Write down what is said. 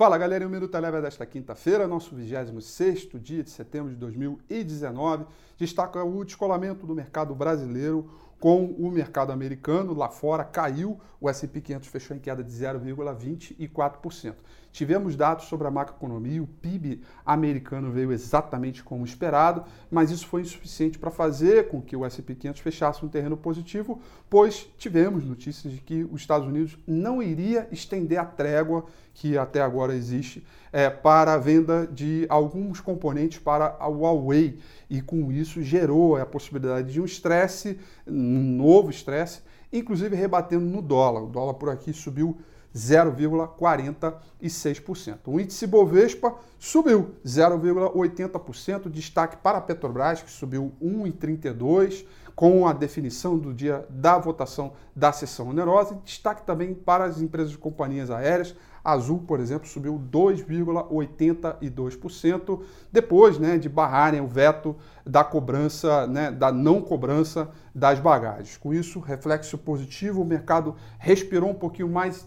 Fala galera, o Minuto Eleva desta quinta-feira, nosso 26 dia de setembro de 2019, destaca o descolamento do mercado brasileiro com o mercado americano. Lá fora caiu, o S&P 500 fechou em queda de 0,24%. Tivemos dados sobre a macroeconomia, o PIB americano veio exatamente como esperado, mas isso foi insuficiente para fazer com que o S&P 500 fechasse um terreno positivo, pois tivemos notícias de que os Estados Unidos não iria estender a trégua que até agora existe é, para a venda de alguns componentes para a Huawei e com isso gerou a possibilidade de um estresse, um novo estresse, inclusive rebatendo no dólar. O dólar por aqui subiu 0,46%. O índice Bovespa subiu 0,80%, destaque para a Petrobras, que subiu 1,32%, com a definição do dia da votação da sessão onerosa, e destaque também para as empresas de companhias aéreas. Azul, por exemplo, subiu 2,82%, depois né, de barrarem o veto da cobrança, né, da não cobrança das bagagens. Com isso, reflexo positivo, o mercado respirou um pouquinho mais e